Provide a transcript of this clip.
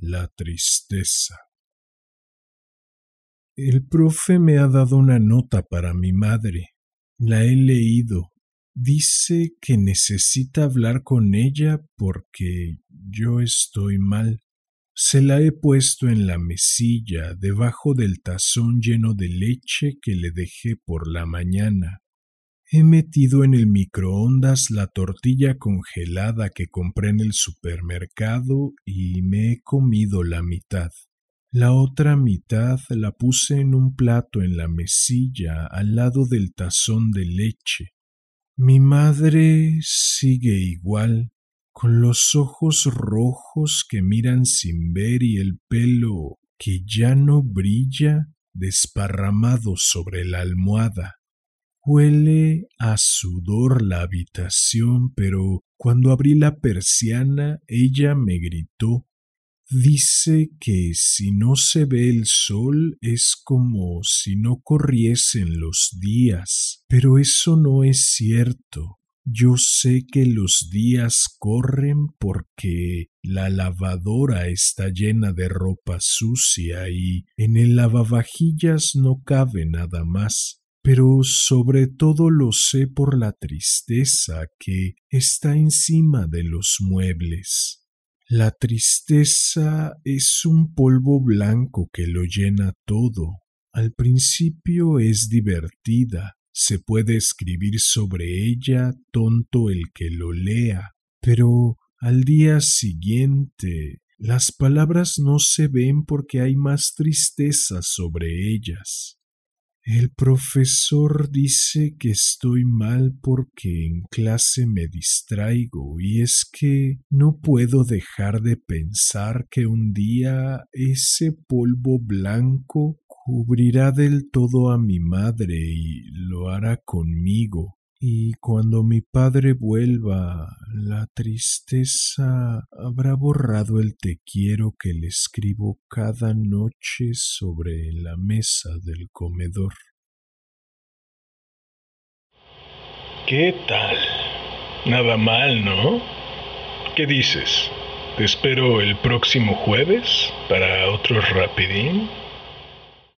La tristeza. El profe me ha dado una nota para mi madre. La he leído. Dice que necesita hablar con ella porque yo estoy mal. Se la he puesto en la mesilla debajo del tazón lleno de leche que le dejé por la mañana. He metido en el microondas la tortilla congelada que compré en el supermercado y me he comido la mitad. La otra mitad la puse en un plato en la mesilla al lado del tazón de leche. Mi madre sigue igual, con los ojos rojos que miran sin ver y el pelo que ya no brilla desparramado sobre la almohada. Huele a sudor la habitación, pero cuando abrí la persiana ella me gritó Dice que si no se ve el sol es como si no corriesen los días, pero eso no es cierto. Yo sé que los días corren porque la lavadora está llena de ropa sucia y en el lavavajillas no cabe nada más pero sobre todo lo sé por la tristeza que está encima de los muebles. La tristeza es un polvo blanco que lo llena todo. Al principio es divertida, se puede escribir sobre ella tonto el que lo lea, pero al día siguiente las palabras no se ven porque hay más tristeza sobre ellas. El profesor dice que estoy mal porque en clase me distraigo y es que no puedo dejar de pensar que un día ese polvo blanco cubrirá del todo a mi madre y lo hará conmigo. Y cuando mi padre vuelva, la tristeza habrá borrado el te quiero que le escribo cada noche sobre la mesa del comedor. ¿Qué tal? Nada mal, ¿no? ¿Qué dices? ¿Te espero el próximo jueves para otro rapidín?